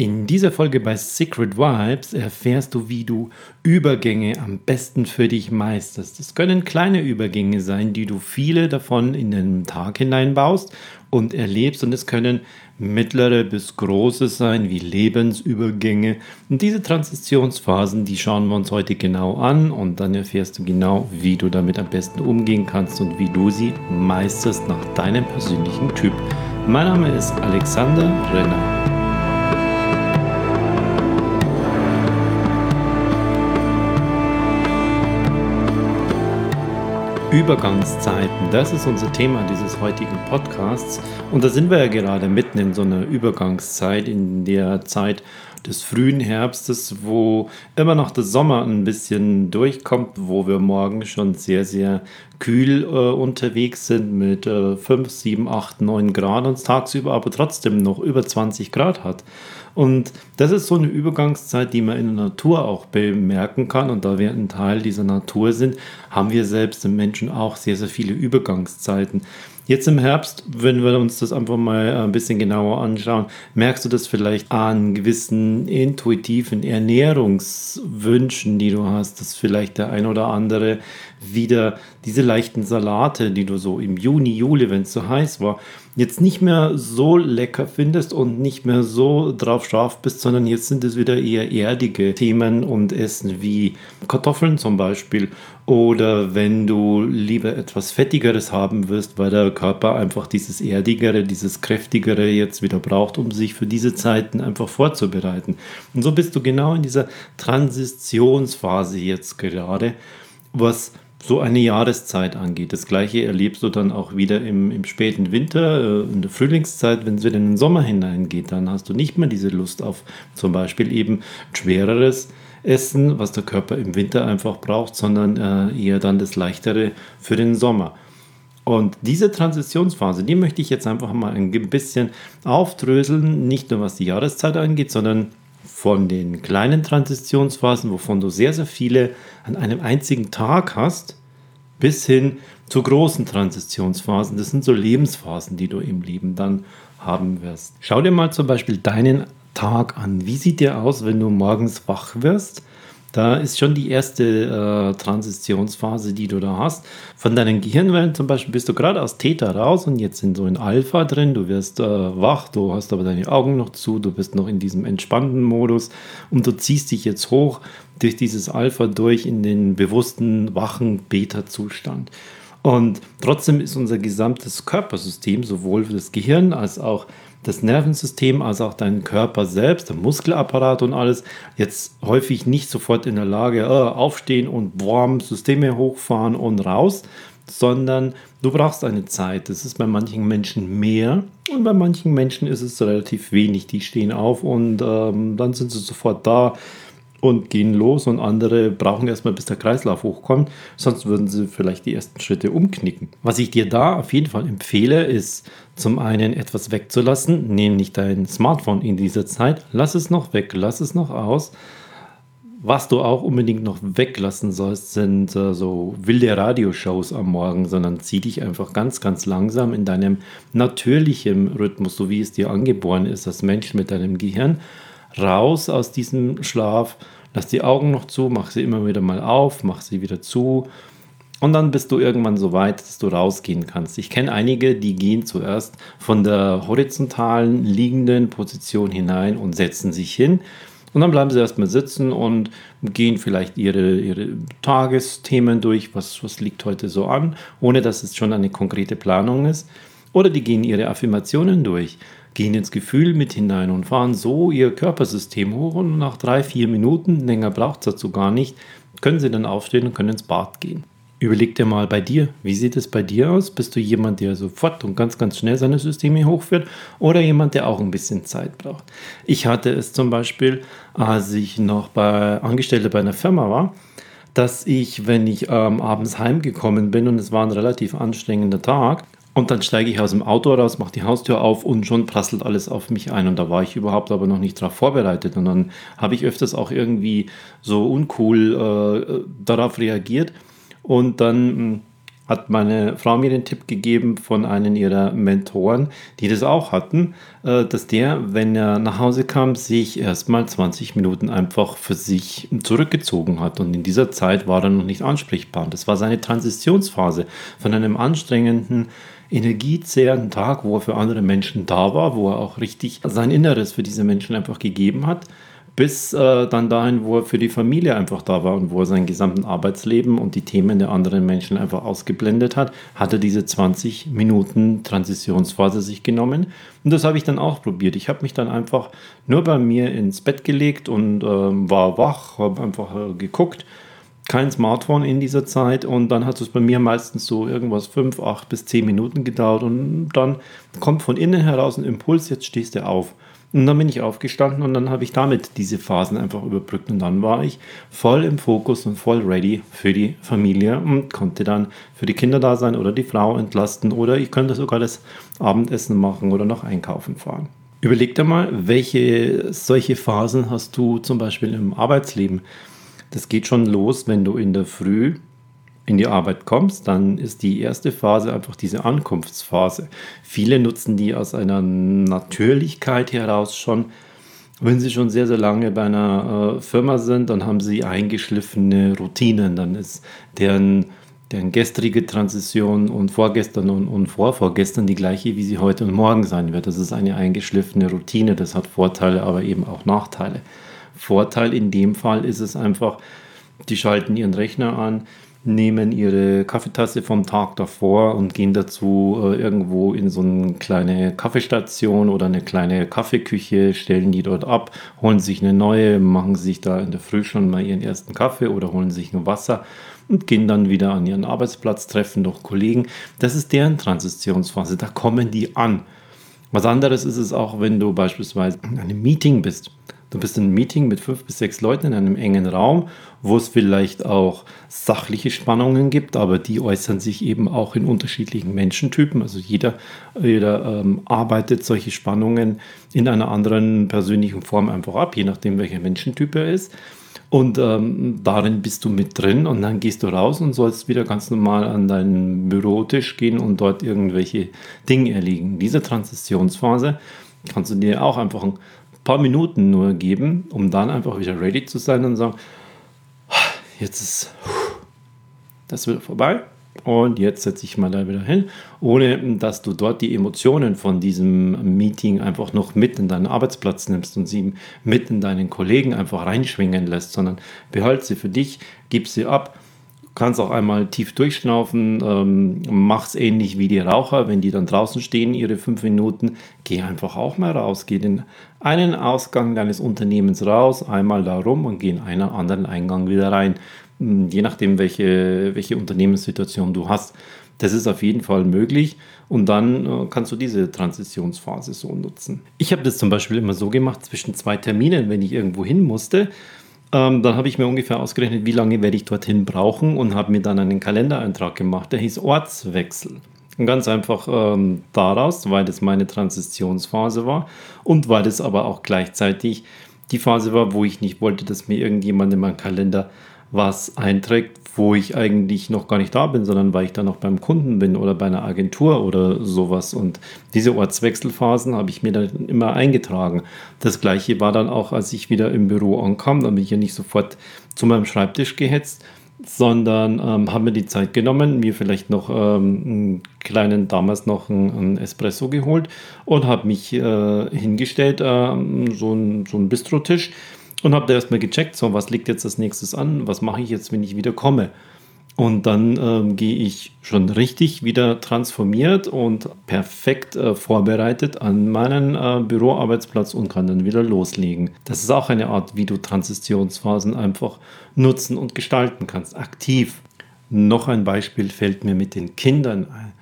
In dieser Folge bei Secret Vibes erfährst du, wie du Übergänge am besten für dich meisterst. Es können kleine Übergänge sein, die du viele davon in den Tag hineinbaust und erlebst und es können mittlere bis große sein, wie Lebensübergänge. Und diese Transitionsphasen, die schauen wir uns heute genau an und dann erfährst du genau, wie du damit am besten umgehen kannst und wie du sie meisterst nach deinem persönlichen Typ. Mein Name ist Alexander Renner. Übergangszeiten, das ist unser Thema dieses heutigen Podcasts. Und da sind wir ja gerade mitten in so einer Übergangszeit, in der Zeit des frühen Herbstes, wo immer noch der Sommer ein bisschen durchkommt, wo wir morgen schon sehr, sehr kühl äh, unterwegs sind mit äh, 5, 7, 8, 9 Grad und tagsüber aber trotzdem noch über 20 Grad hat. Und das ist so eine Übergangszeit, die man in der Natur auch bemerken kann. Und da wir ein Teil dieser Natur sind, haben wir selbst im Menschen auch sehr, sehr viele Übergangszeiten. Jetzt im Herbst, wenn wir uns das einfach mal ein bisschen genauer anschauen, merkst du das vielleicht an gewissen intuitiven Ernährungswünschen, die du hast, dass vielleicht der ein oder andere wieder diese leichten Salate, die du so im Juni, Juli, wenn es so heiß war, jetzt nicht mehr so lecker findest und nicht mehr so drauf scharf bist, sondern jetzt sind es wieder eher erdige Themen und Essen wie Kartoffeln zum Beispiel. Oder wenn du lieber etwas Fettigeres haben wirst, weil der Körper einfach dieses Erdigere, dieses Kräftigere jetzt wieder braucht, um sich für diese Zeiten einfach vorzubereiten. Und so bist du genau in dieser Transitionsphase jetzt gerade, was so eine Jahreszeit angeht. Das gleiche erlebst du dann auch wieder im, im späten Winter, äh, in der Frühlingszeit, wenn es wieder in den Sommer hineingeht. Dann hast du nicht mehr diese Lust auf zum Beispiel eben schwereres Essen, was der Körper im Winter einfach braucht, sondern äh, eher dann das leichtere für den Sommer. Und diese Transitionsphase, die möchte ich jetzt einfach mal ein bisschen aufdröseln, nicht nur was die Jahreszeit angeht, sondern von den kleinen Transitionsphasen, wovon du sehr, sehr viele an einem einzigen Tag hast, bis hin zu großen Transitionsphasen. Das sind so Lebensphasen, die du im Leben dann haben wirst. Schau dir mal zum Beispiel deinen Tag an. Wie sieht der aus, wenn du morgens wach wirst? Da ist schon die erste äh, Transitionsphase, die du da hast. Von deinen Gehirnwellen zum Beispiel bist du gerade aus Theta raus und jetzt sind so in Alpha drin. Du wirst äh, wach, du hast aber deine Augen noch zu, du bist noch in diesem entspannten Modus und du ziehst dich jetzt hoch durch dieses Alpha durch in den bewussten, wachen Beta-Zustand. Und trotzdem ist unser gesamtes Körpersystem, sowohl für das Gehirn als auch das Nervensystem als auch dein Körper selbst, der Muskelapparat und alles, jetzt häufig nicht sofort in der Lage, äh, aufstehen und boom, Systeme hochfahren und raus, sondern du brauchst eine Zeit. Das ist bei manchen Menschen mehr und bei manchen Menschen ist es relativ wenig. Die stehen auf und ähm, dann sind sie sofort da und gehen los und andere brauchen erstmal, bis der Kreislauf hochkommt, sonst würden sie vielleicht die ersten Schritte umknicken. Was ich dir da auf jeden Fall empfehle, ist zum einen etwas wegzulassen, nämlich dein Smartphone in dieser Zeit, lass es noch weg, lass es noch aus. Was du auch unbedingt noch weglassen sollst, sind äh, so wilde Radioshows am Morgen, sondern zieh dich einfach ganz, ganz langsam in deinem natürlichen Rhythmus, so wie es dir angeboren ist, als Mensch mit deinem Gehirn, raus aus diesem Schlaf, lass die Augen noch zu, mach sie immer wieder mal auf, mach sie wieder zu und dann bist du irgendwann so weit, dass du rausgehen kannst. Ich kenne einige, die gehen zuerst von der horizontalen liegenden Position hinein und setzen sich hin. Und dann bleiben sie erstmal sitzen und gehen vielleicht ihre, ihre Tagesthemen durch, was, was liegt heute so an, ohne dass es schon eine konkrete Planung ist. Oder die gehen ihre Affirmationen durch gehen ins Gefühl mit hinein und fahren so ihr Körpersystem hoch und nach drei, vier Minuten, länger braucht es dazu gar nicht, können sie dann aufstehen und können ins Bad gehen. Überleg dir mal bei dir, wie sieht es bei dir aus? Bist du jemand, der sofort und ganz, ganz schnell seine Systeme hochführt oder jemand, der auch ein bisschen Zeit braucht? Ich hatte es zum Beispiel, als ich noch bei Angestellte bei einer Firma war, dass ich, wenn ich ähm, abends heimgekommen bin und es war ein relativ anstrengender Tag, und dann steige ich aus dem Auto raus, mache die Haustür auf und schon prasselt alles auf mich ein. Und da war ich überhaupt aber noch nicht darauf vorbereitet. Und dann habe ich öfters auch irgendwie so uncool äh, darauf reagiert. Und dann hm, hat meine Frau mir den Tipp gegeben von einem ihrer Mentoren, die das auch hatten, äh, dass der, wenn er nach Hause kam, sich erstmal 20 Minuten einfach für sich zurückgezogen hat. Und in dieser Zeit war er noch nicht ansprechbar. Das war seine Transitionsphase von einem anstrengenden, energiezehrenden Tag, wo er für andere Menschen da war, wo er auch richtig sein Inneres für diese Menschen einfach gegeben hat bis äh, dann dahin, wo er für die Familie einfach da war und wo er sein gesamten Arbeitsleben und die Themen der anderen Menschen einfach ausgeblendet hat, hat er diese 20 Minuten Transitionsphase sich genommen. Und das habe ich dann auch probiert. Ich habe mich dann einfach nur bei mir ins Bett gelegt und äh, war wach, habe einfach äh, geguckt. Kein Smartphone in dieser Zeit und dann hat es bei mir meistens so irgendwas 5, 8 bis 10 Minuten gedauert und dann kommt von innen heraus ein Impuls, jetzt stehst du auf. Und dann bin ich aufgestanden und dann habe ich damit diese Phasen einfach überbrückt und dann war ich voll im Fokus und voll ready für die Familie und konnte dann für die Kinder da sein oder die Frau entlasten oder ich könnte sogar das Abendessen machen oder noch einkaufen fahren. Überleg dir mal, welche solche Phasen hast du zum Beispiel im Arbeitsleben? Das geht schon los, wenn du in der Früh in die Arbeit kommst, dann ist die erste Phase einfach diese Ankunftsphase. Viele nutzen die aus einer Natürlichkeit heraus schon. Wenn sie schon sehr, sehr lange bei einer äh, Firma sind, dann haben sie eingeschliffene Routinen. Dann ist deren, deren gestrige Transition und vorgestern und, und vorvorgestern die gleiche, wie sie heute und morgen sein wird. Das ist eine eingeschliffene Routine. Das hat Vorteile, aber eben auch Nachteile. Vorteil in dem Fall ist es einfach, die schalten ihren Rechner an, nehmen ihre Kaffeetasse vom Tag davor und gehen dazu äh, irgendwo in so eine kleine Kaffeestation oder eine kleine Kaffeeküche, stellen die dort ab, holen sich eine neue, machen sich da in der Früh schon mal ihren ersten Kaffee oder holen sich ein Wasser und gehen dann wieder an ihren Arbeitsplatz, treffen doch Kollegen. Das ist deren Transitionsphase, da kommen die an. Was anderes ist es auch, wenn du beispielsweise in einem Meeting bist. Du bist in einem Meeting mit fünf bis sechs Leuten in einem engen Raum, wo es vielleicht auch sachliche Spannungen gibt, aber die äußern sich eben auch in unterschiedlichen Menschentypen. Also jeder, jeder ähm, arbeitet solche Spannungen in einer anderen persönlichen Form einfach ab, je nachdem, welcher Menschentyp er ist. Und ähm, darin bist du mit drin und dann gehst du raus und sollst wieder ganz normal an deinen Bürotisch gehen und dort irgendwelche Dinge erlegen. Diese Transitionsphase kannst du dir auch einfach ein paar Minuten nur geben, um dann einfach wieder ready zu sein und sagen, jetzt ist das wieder vorbei und jetzt setze ich mal da wieder hin, ohne dass du dort die Emotionen von diesem Meeting einfach noch mit in deinen Arbeitsplatz nimmst und sie mit in deinen Kollegen einfach reinschwingen lässt, sondern behalte sie für dich, gib sie ab kannst auch einmal tief durchschnaufen, ähm, mach's ähnlich wie die Raucher, wenn die dann draußen stehen, ihre fünf Minuten, geh einfach auch mal raus, geh in einen Ausgang deines Unternehmens raus, einmal da rum und geh in einen anderen Eingang wieder rein, hm, je nachdem, welche, welche Unternehmenssituation du hast. Das ist auf jeden Fall möglich und dann äh, kannst du diese Transitionsphase so nutzen. Ich habe das zum Beispiel immer so gemacht zwischen zwei Terminen, wenn ich irgendwo hin musste ähm, dann habe ich mir ungefähr ausgerechnet, wie lange werde ich dorthin brauchen und habe mir dann einen Kalendereintrag gemacht, der hieß Ortswechsel. Und ganz einfach ähm, daraus, weil das meine Transitionsphase war und weil das aber auch gleichzeitig die Phase war, wo ich nicht wollte, dass mir irgendjemand in meinen Kalender was einträgt, wo ich eigentlich noch gar nicht da bin, sondern weil ich da noch beim Kunden bin oder bei einer Agentur oder sowas. Und diese Ortswechselphasen habe ich mir dann immer eingetragen. Das gleiche war dann auch, als ich wieder im Büro ankam, dann bin ich ja nicht sofort zu meinem Schreibtisch gehetzt, sondern ähm, habe mir die Zeit genommen, mir vielleicht noch ähm, einen kleinen, damals noch einen, einen Espresso geholt und habe mich äh, hingestellt, äh, so ein, so Bistrotisch und habe da erstmal gecheckt, so was liegt jetzt als nächstes an, was mache ich jetzt, wenn ich wieder komme. Und dann ähm, gehe ich schon richtig wieder transformiert und perfekt äh, vorbereitet an meinen äh, Büroarbeitsplatz und kann dann wieder loslegen. Das ist auch eine Art, wie du Transitionsphasen einfach nutzen und gestalten kannst, aktiv. Noch ein Beispiel fällt mir mit den Kindern ein.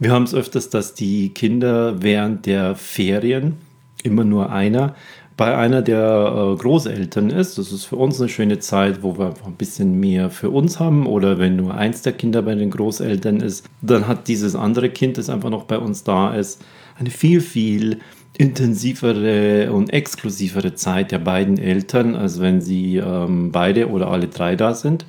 Wir haben es öfters, dass die Kinder während der Ferien, immer nur einer, bei einer der äh, Großeltern ist. Das ist für uns eine schöne Zeit, wo wir einfach ein bisschen mehr für uns haben. Oder wenn nur eins der Kinder bei den Großeltern ist, dann hat dieses andere Kind, das einfach noch bei uns da ist, eine viel, viel intensivere und exklusivere Zeit der beiden Eltern, als wenn sie ähm, beide oder alle drei da sind.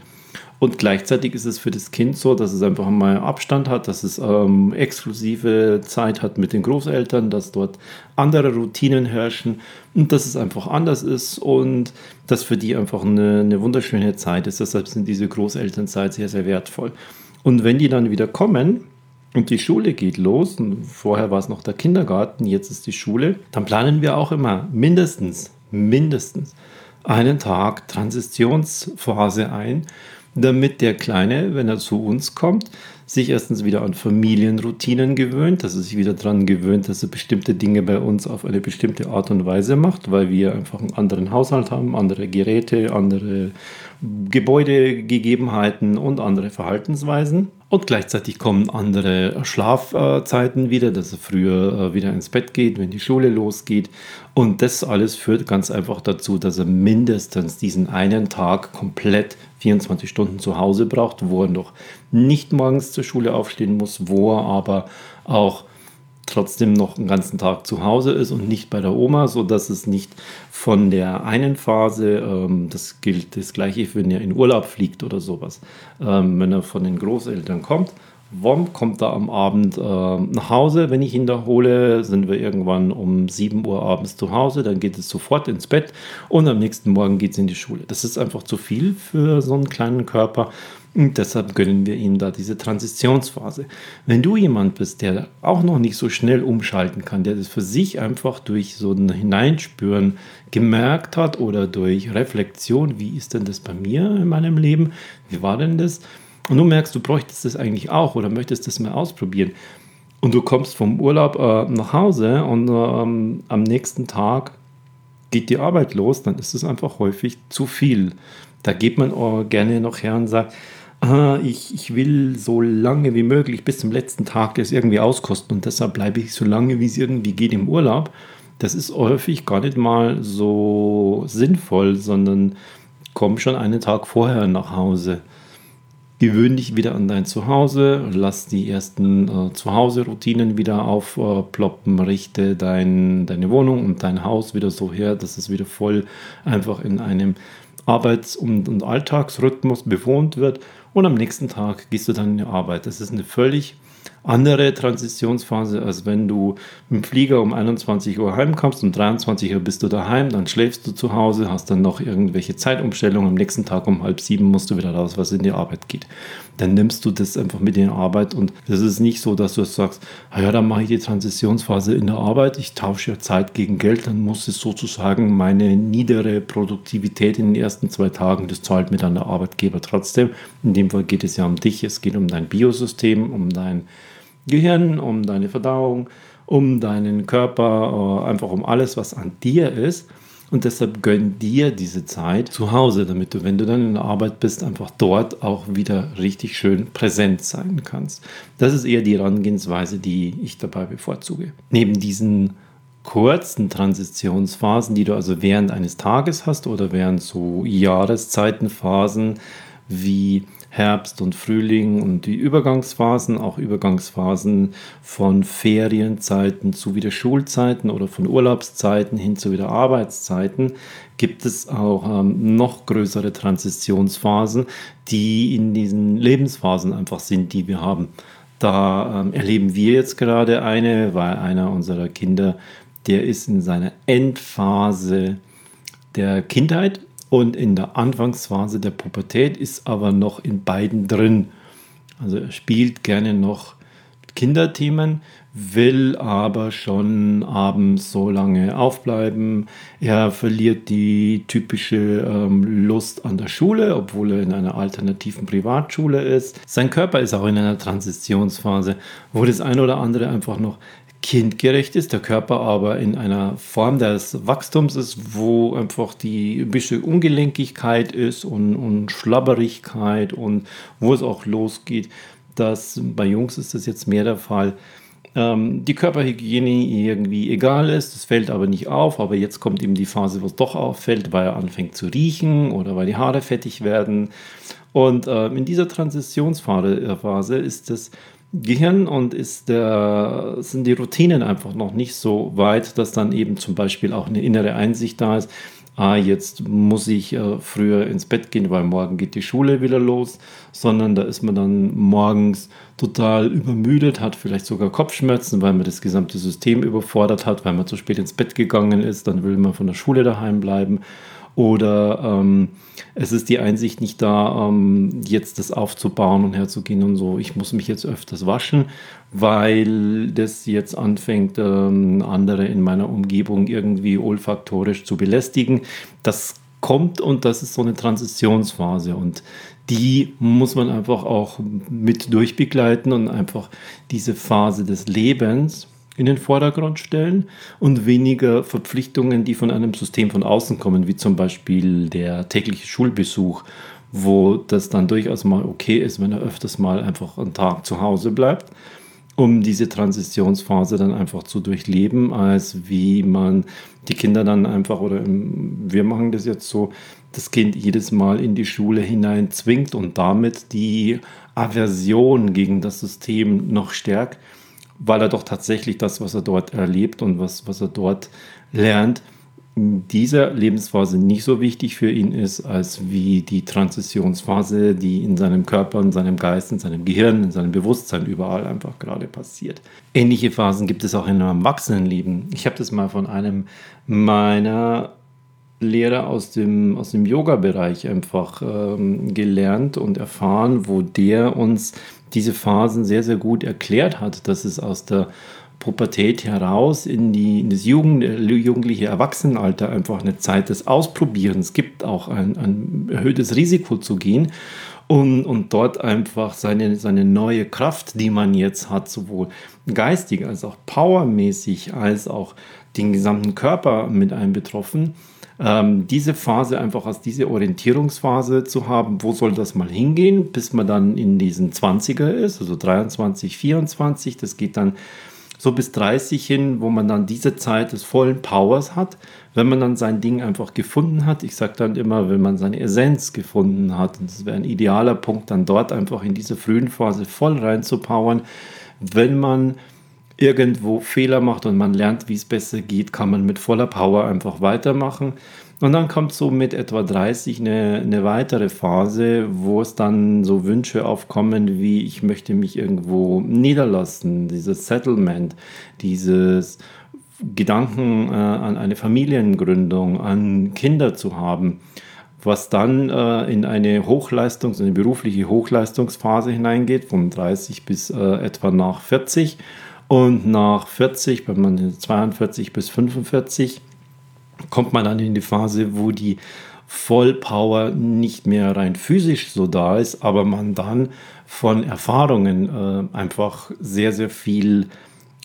Und gleichzeitig ist es für das Kind so, dass es einfach mal Abstand hat, dass es ähm, exklusive Zeit hat mit den Großeltern, dass dort andere Routinen herrschen und dass es einfach anders ist und dass für die einfach eine, eine wunderschöne Zeit ist. Deshalb sind diese Großelternzeit sehr, sehr wertvoll. Und wenn die dann wieder kommen, und die Schule geht los, und vorher war es noch der Kindergarten, jetzt ist die Schule, dann planen wir auch immer mindestens, mindestens einen Tag Transitionsphase ein, damit der Kleine, wenn er zu uns kommt, sich erstens wieder an Familienroutinen gewöhnt, dass er sich wieder daran gewöhnt, dass er bestimmte Dinge bei uns auf eine bestimmte Art und Weise macht, weil wir einfach einen anderen Haushalt haben, andere Geräte, andere Gebäudegegebenheiten und andere Verhaltensweisen. Und gleichzeitig kommen andere Schlafzeiten wieder, dass er früher äh, wieder ins Bett geht, wenn die Schule losgeht. Und das alles führt ganz einfach dazu, dass er mindestens diesen einen Tag komplett 24 Stunden zu Hause braucht, wo er noch nicht morgens zur Schule aufstehen muss, wo er aber auch trotzdem noch einen ganzen Tag zu Hause ist und nicht bei der Oma, sodass es nicht von der einen Phase, ähm, das gilt das gleiche, wenn er in Urlaub fliegt oder sowas, ähm, wenn er von den Großeltern kommt, Wom kommt da am Abend äh, nach Hause. Wenn ich ihn da hole, sind wir irgendwann um 7 Uhr abends zu Hause. Dann geht es sofort ins Bett und am nächsten Morgen geht es in die Schule. Das ist einfach zu viel für so einen kleinen Körper. Und deshalb gönnen wir ihm da diese Transitionsphase. Wenn du jemand bist, der auch noch nicht so schnell umschalten kann, der das für sich einfach durch so ein Hineinspüren gemerkt hat oder durch Reflexion, wie ist denn das bei mir in meinem Leben? Wie war denn das? und du merkst, du bräuchtest das eigentlich auch oder möchtest das mal ausprobieren und du kommst vom Urlaub äh, nach Hause und ähm, am nächsten Tag geht die Arbeit los, dann ist es einfach häufig zu viel. Da geht man äh, gerne noch her und sagt, ich, ich will so lange wie möglich bis zum letzten Tag das irgendwie auskosten und deshalb bleibe ich so lange, wie es irgendwie geht im Urlaub. Das ist häufig gar nicht mal so sinnvoll, sondern komm schon einen Tag vorher nach Hause gewöhn dich wieder an dein Zuhause, lass die ersten äh, Zuhause-Routinen wieder aufploppen, äh, richte dein, deine Wohnung und dein Haus wieder so her, dass es wieder voll einfach in einem Arbeits- und, und Alltagsrhythmus bewohnt wird und am nächsten Tag gehst du dann in die Arbeit. Das ist eine völlig andere Transitionsphase, als wenn du mit dem Flieger um 21 Uhr heimkommst, um 23 Uhr bist du daheim, dann schläfst du zu Hause, hast dann noch irgendwelche Zeitumstellungen, am nächsten Tag um halb sieben musst du wieder raus, was in die Arbeit geht. Dann nimmst du das einfach mit in die Arbeit und das ist nicht so, dass du sagst, ah ja, dann mache ich die Transitionsphase in der Arbeit, ich tausche ja Zeit gegen Geld, dann muss es sozusagen meine niedere Produktivität in den ersten zwei Tagen, das zahlt mir dann der Arbeitgeber trotzdem. In dem Fall geht es ja um dich, es geht um dein Biosystem, um dein Gehirn, um deine Verdauung, um deinen Körper, äh, einfach um alles, was an dir ist. Und deshalb gönn dir diese Zeit zu Hause, damit du, wenn du dann in der Arbeit bist, einfach dort auch wieder richtig schön präsent sein kannst. Das ist eher die Herangehensweise, die ich dabei bevorzuge. Neben diesen kurzen Transitionsphasen, die du also während eines Tages hast oder während so Jahreszeitenphasen wie Herbst und Frühling und die Übergangsphasen, auch Übergangsphasen von Ferienzeiten zu wieder Schulzeiten oder von Urlaubszeiten hin zu wieder Arbeitszeiten, gibt es auch ähm, noch größere Transitionsphasen, die in diesen Lebensphasen einfach sind, die wir haben. Da ähm, erleben wir jetzt gerade eine, weil einer unserer Kinder, der ist in seiner Endphase der Kindheit und in der Anfangsphase der Pubertät ist aber noch in beiden drin. Also er spielt gerne noch Kinderthemen, will aber schon abends so lange aufbleiben. Er verliert die typische ähm, Lust an der Schule, obwohl er in einer alternativen Privatschule ist. Sein Körper ist auch in einer Transitionsphase, wo das eine oder andere einfach noch kindgerecht ist, der Körper aber in einer Form des Wachstums ist, wo einfach die bisschen Ungelenkigkeit ist und, und Schlabberigkeit und wo es auch losgeht. Das, bei Jungs ist das jetzt mehr der Fall. Ähm, die Körperhygiene irgendwie egal ist, das fällt aber nicht auf, aber jetzt kommt eben die Phase, wo es doch auffällt, weil er anfängt zu riechen oder weil die Haare fettig werden. Und äh, in dieser Transitionsphase ist es Gehirn und ist der, sind die Routinen einfach noch nicht so weit, dass dann eben zum Beispiel auch eine innere Einsicht da ist. ah, jetzt muss ich äh, früher ins Bett gehen, weil morgen geht die Schule wieder los, sondern da ist man dann morgens total übermüdet, hat vielleicht sogar Kopfschmerzen, weil man das gesamte System überfordert hat, weil man zu spät ins Bett gegangen ist, dann will man von der Schule daheim bleiben oder ähm, es ist die Einsicht nicht da, ähm, jetzt das aufzubauen und herzugehen und so. Ich muss mich jetzt öfters waschen, weil das jetzt anfängt, ähm, andere in meiner Umgebung irgendwie olfaktorisch zu belästigen. Das kommt und das ist so eine Transitionsphase und die muss man einfach auch mit durchbegleiten und einfach diese Phase des Lebens in den Vordergrund stellen und weniger Verpflichtungen, die von einem System von außen kommen, wie zum Beispiel der tägliche Schulbesuch, wo das dann durchaus mal okay ist, wenn er öfters mal einfach einen Tag zu Hause bleibt, um diese Transitionsphase dann einfach zu durchleben, als wie man die Kinder dann einfach, oder wir machen das jetzt so, das Kind jedes Mal in die Schule hinein zwingt und damit die Aversion gegen das System noch stärkt weil er doch tatsächlich das, was er dort erlebt und was, was er dort lernt, in dieser Lebensphase nicht so wichtig für ihn ist, als wie die Transitionsphase, die in seinem Körper, in seinem Geist, in seinem Gehirn, in seinem Bewusstsein überall einfach gerade passiert. Ähnliche Phasen gibt es auch in einem Erwachsenenleben. Ich habe das mal von einem meiner Lehrer aus dem, aus dem Yoga-Bereich einfach ähm, gelernt und erfahren, wo der uns diese Phasen sehr, sehr gut erklärt hat, dass es aus der Pubertät heraus in, die, in das Jugend, jugendliche Erwachsenenalter einfach eine Zeit des Ausprobierens gibt, auch ein, ein erhöhtes Risiko zu gehen und, und dort einfach seine, seine neue Kraft, die man jetzt hat, sowohl geistig als auch powermäßig, als auch den gesamten Körper mit einbetroffen, ähm, diese Phase einfach als diese Orientierungsphase zu haben, wo soll das mal hingehen, bis man dann in diesen 20er ist, also 23, 24, das geht dann so bis 30 hin, wo man dann diese Zeit des vollen Powers hat, wenn man dann sein Ding einfach gefunden hat. Ich sage dann immer, wenn man seine Essenz gefunden hat, und das wäre ein idealer Punkt, dann dort einfach in diese frühen Phase voll reinzupowern. Wenn man irgendwo Fehler macht und man lernt, wie es besser geht, kann man mit voller Power einfach weitermachen. Und dann kommt so mit etwa 30 eine, eine weitere Phase, wo es dann so Wünsche aufkommen, wie ich möchte mich irgendwo niederlassen, dieses Settlement, dieses Gedanken äh, an eine Familiengründung, an Kinder zu haben, was dann äh, in eine Hochleistungs-, eine berufliche Hochleistungsphase hineingeht, von 30 bis äh, etwa nach 40 und nach 40, wenn man 42 bis 45, kommt man dann in die Phase, wo die Vollpower nicht mehr rein physisch so da ist, aber man dann von Erfahrungen äh, einfach sehr, sehr viel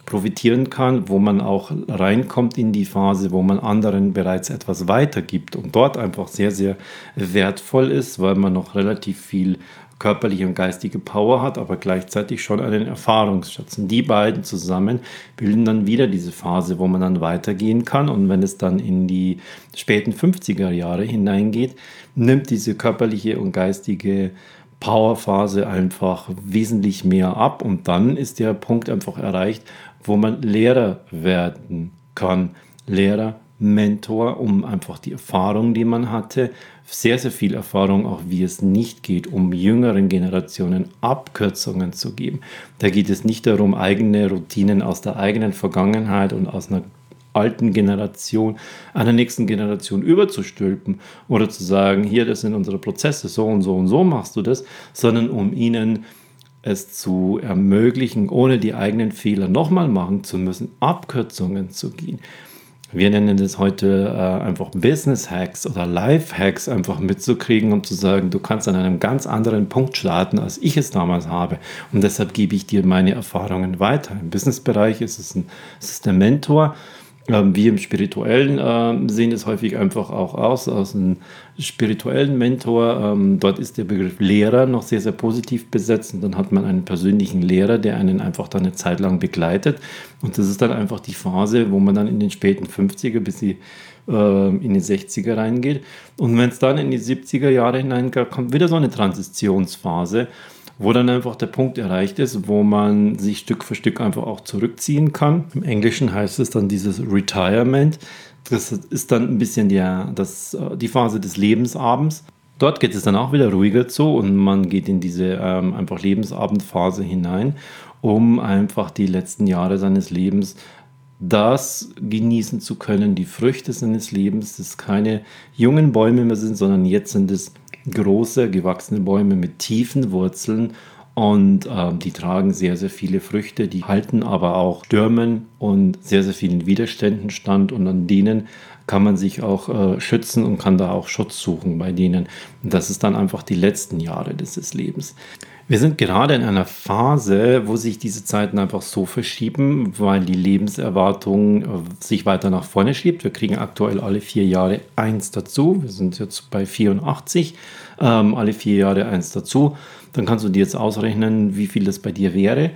profitieren kann, wo man auch reinkommt in die Phase, wo man anderen bereits etwas weitergibt und dort einfach sehr, sehr wertvoll ist, weil man noch relativ viel körperliche und geistige Power hat, aber gleichzeitig schon einen Erfahrungsschatz. Und die beiden zusammen bilden dann wieder diese Phase, wo man dann weitergehen kann. Und wenn es dann in die späten 50er Jahre hineingeht, nimmt diese körperliche und geistige Powerphase einfach wesentlich mehr ab. Und dann ist der Punkt einfach erreicht, wo man Lehrer werden kann. Lehrer Mentor, um einfach die Erfahrung, die man hatte, sehr, sehr viel Erfahrung, auch wie es nicht geht, um jüngeren Generationen Abkürzungen zu geben. Da geht es nicht darum, eigene Routinen aus der eigenen Vergangenheit und aus einer alten Generation einer nächsten Generation überzustülpen oder zu sagen, hier, das sind unsere Prozesse, so und so und so machst du das, sondern um ihnen es zu ermöglichen, ohne die eigenen Fehler nochmal machen zu müssen, Abkürzungen zu gehen wir nennen das heute äh, einfach Business Hacks oder Life Hacks einfach mitzukriegen, um zu sagen, du kannst an einem ganz anderen Punkt starten, als ich es damals habe. Und deshalb gebe ich dir meine Erfahrungen weiter. Im Businessbereich ist es, ein, ist der Mentor ähm, wir im Spirituellen äh, sehen es häufig einfach auch aus, aus einem spirituellen Mentor. Ähm, dort ist der Begriff Lehrer noch sehr, sehr positiv besetzt und dann hat man einen persönlichen Lehrer, der einen einfach dann eine Zeit lang begleitet. Und das ist dann einfach die Phase, wo man dann in den späten 50er bis die, äh, in die 60er reingeht. Und wenn es dann in die 70er Jahre hineingeht, kommt wieder so eine Transitionsphase wo dann einfach der Punkt erreicht ist, wo man sich Stück für Stück einfach auch zurückziehen kann. Im Englischen heißt es dann dieses Retirement, Das ist dann ein bisschen der, das, äh, die Phase des Lebensabends. Dort geht es dann auch wieder ruhiger zu und man geht in diese ähm, einfach Lebensabendphase hinein, um einfach die letzten Jahre seines Lebens das genießen zu können, die Früchte seines Lebens, dass keine jungen Bäume mehr sind, sondern jetzt sind es große, gewachsene Bäume mit tiefen Wurzeln und äh, die tragen sehr, sehr viele Früchte, die halten aber auch Stürmen und sehr, sehr vielen Widerständen stand und an denen kann man sich auch äh, schützen und kann da auch Schutz suchen bei denen. Und das ist dann einfach die letzten Jahre des Lebens. Wir sind gerade in einer Phase, wo sich diese Zeiten einfach so verschieben, weil die Lebenserwartung äh, sich weiter nach vorne schiebt. Wir kriegen aktuell alle vier Jahre eins dazu. Wir sind jetzt bei 84, ähm, alle vier Jahre eins dazu. Dann kannst du dir jetzt ausrechnen, wie viel das bei dir wäre.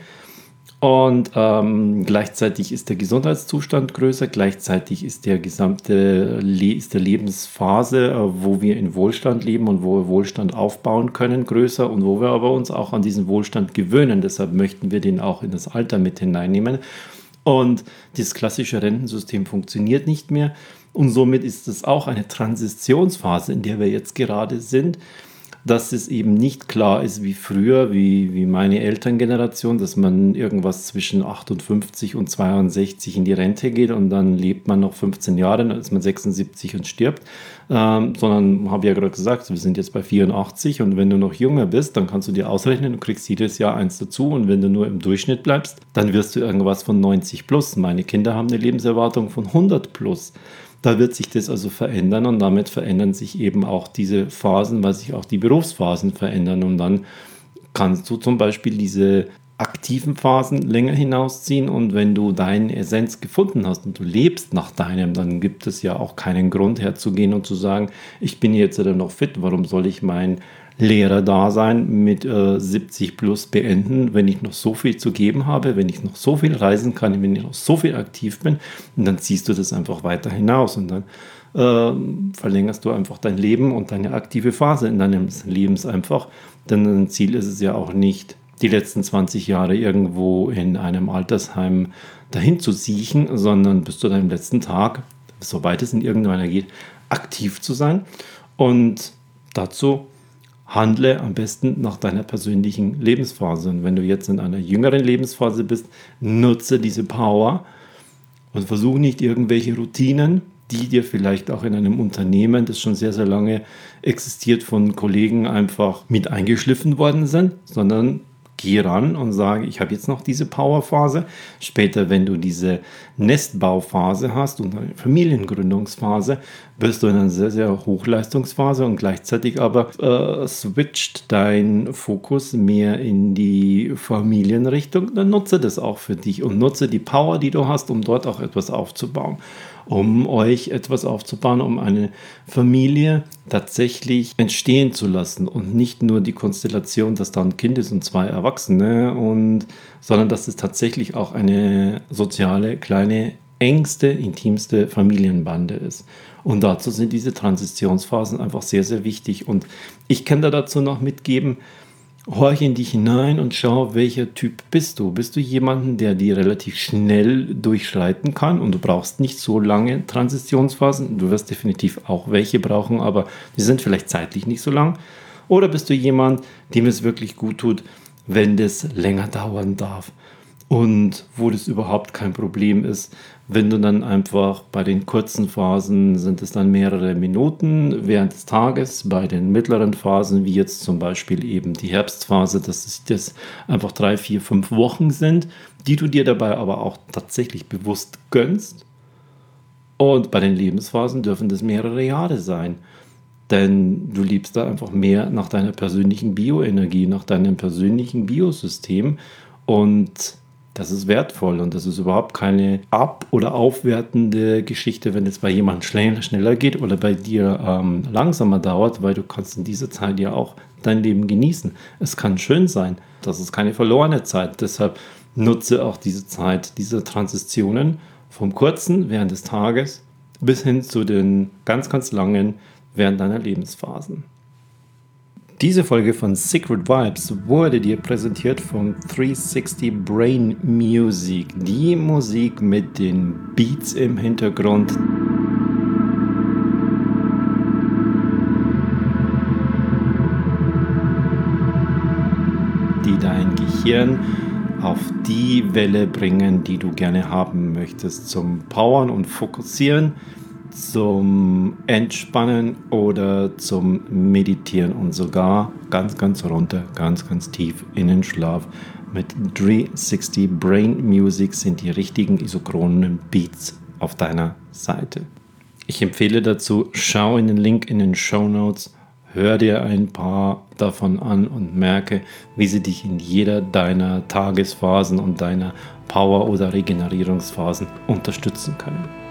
Und ähm, gleichzeitig ist der Gesundheitszustand größer, gleichzeitig ist der gesamte Le ist der Lebensphase, äh, wo wir in Wohlstand leben und wo wir Wohlstand aufbauen können, größer und wo wir aber uns auch an diesen Wohlstand gewöhnen. Deshalb möchten wir den auch in das Alter mit hineinnehmen. Und das klassische Rentensystem funktioniert nicht mehr. Und somit ist es auch eine Transitionsphase, in der wir jetzt gerade sind dass es eben nicht klar ist wie früher, wie, wie meine Elterngeneration, dass man irgendwas zwischen 58 und 62 in die Rente geht und dann lebt man noch 15 Jahre, dann ist man 76 und stirbt, ähm, sondern habe ja gerade gesagt, wir sind jetzt bei 84 und wenn du noch jünger bist, dann kannst du dir ausrechnen, du kriegst jedes Jahr eins dazu und wenn du nur im Durchschnitt bleibst, dann wirst du irgendwas von 90 plus. Meine Kinder haben eine Lebenserwartung von 100 plus. Da wird sich das also verändern und damit verändern sich eben auch diese Phasen, weil sich auch die Berufsphasen verändern. Und dann kannst du zum Beispiel diese aktiven Phasen länger hinausziehen und wenn du deine Essenz gefunden hast und du lebst nach deinem, dann gibt es ja auch keinen Grund herzugehen und zu sagen, ich bin jetzt noch fit, warum soll ich mein Lehrerdasein mit äh, 70 plus beenden, wenn ich noch so viel zu geben habe, wenn ich noch so viel reisen kann, wenn ich noch so viel aktiv bin. Und dann ziehst du das einfach weiter hinaus und dann äh, verlängerst du einfach dein Leben und deine aktive Phase in deinem Lebens einfach. Denn ein Ziel ist es ja auch nicht, die letzten 20 Jahre irgendwo in einem Altersheim dahin zu siechen, sondern bis zu deinem letzten Tag, soweit es in irgendeiner geht, aktiv zu sein. Und dazu handle am besten nach deiner persönlichen Lebensphase. Und wenn du jetzt in einer jüngeren Lebensphase bist, nutze diese Power und versuche nicht irgendwelche Routinen, die dir vielleicht auch in einem Unternehmen, das schon sehr, sehr lange existiert, von Kollegen einfach mit eingeschliffen worden sind, sondern geh ran und sage, ich habe jetzt noch diese Powerphase. Später, wenn du diese Nestbauphase hast und eine Familiengründungsphase, bist du in einer sehr, sehr Hochleistungsphase und gleichzeitig aber äh, switcht dein Fokus mehr in die Familienrichtung. Dann nutze das auch für dich und nutze die Power, die du hast, um dort auch etwas aufzubauen um euch etwas aufzubauen, um eine Familie tatsächlich entstehen zu lassen und nicht nur die Konstellation, dass da ein Kind ist und zwei Erwachsene und sondern dass es tatsächlich auch eine soziale kleine engste, intimste Familienbande ist. Und dazu sind diese Transitionsphasen einfach sehr, sehr wichtig. Und ich kann da dazu noch mitgeben, horch in dich hinein und schau, welcher Typ bist du. Bist du jemanden, der die relativ schnell durchschreiten kann und du brauchst nicht so lange Transitionsphasen. Du wirst definitiv auch welche brauchen, aber die sind vielleicht zeitlich nicht so lang. Oder bist du jemand, dem es wirklich gut tut, wenn das länger dauern darf und wo das überhaupt kein Problem ist, wenn du dann einfach bei den kurzen Phasen sind es dann mehrere Minuten während des Tages, bei den mittleren Phasen, wie jetzt zum Beispiel eben die Herbstphase, dass es das einfach drei, vier, fünf Wochen sind, die du dir dabei aber auch tatsächlich bewusst gönnst. Und bei den Lebensphasen dürfen das mehrere Jahre sein. Denn du liebst da einfach mehr nach deiner persönlichen Bioenergie, nach deinem persönlichen Biosystem. Und das ist wertvoll und das ist überhaupt keine ab- oder aufwertende Geschichte, wenn es bei jemandem schneller, schneller geht oder bei dir ähm, langsamer dauert, weil du kannst in dieser Zeit ja auch dein Leben genießen. Es kann schön sein. Das ist keine verlorene Zeit. Deshalb nutze auch diese Zeit, diese Transitionen vom kurzen während des Tages bis hin zu den ganz, ganz langen während deiner Lebensphasen. Diese Folge von Secret Vibes wurde dir präsentiert von 360 Brain Music, die Musik mit den Beats im Hintergrund. die dein Gehirn auf die Welle bringen, die du gerne haben möchtest, zum Powern und Fokussieren zum Entspannen oder zum Meditieren und sogar ganz, ganz runter, ganz, ganz tief in den Schlaf. Mit 360 Brain Music sind die richtigen isochronen Beats auf deiner Seite. Ich empfehle dazu, schau in den Link in den Show Notes Hör dir ein paar davon an und merke, wie sie dich in jeder deiner Tagesphasen und deiner Power- oder Regenerierungsphasen unterstützen können.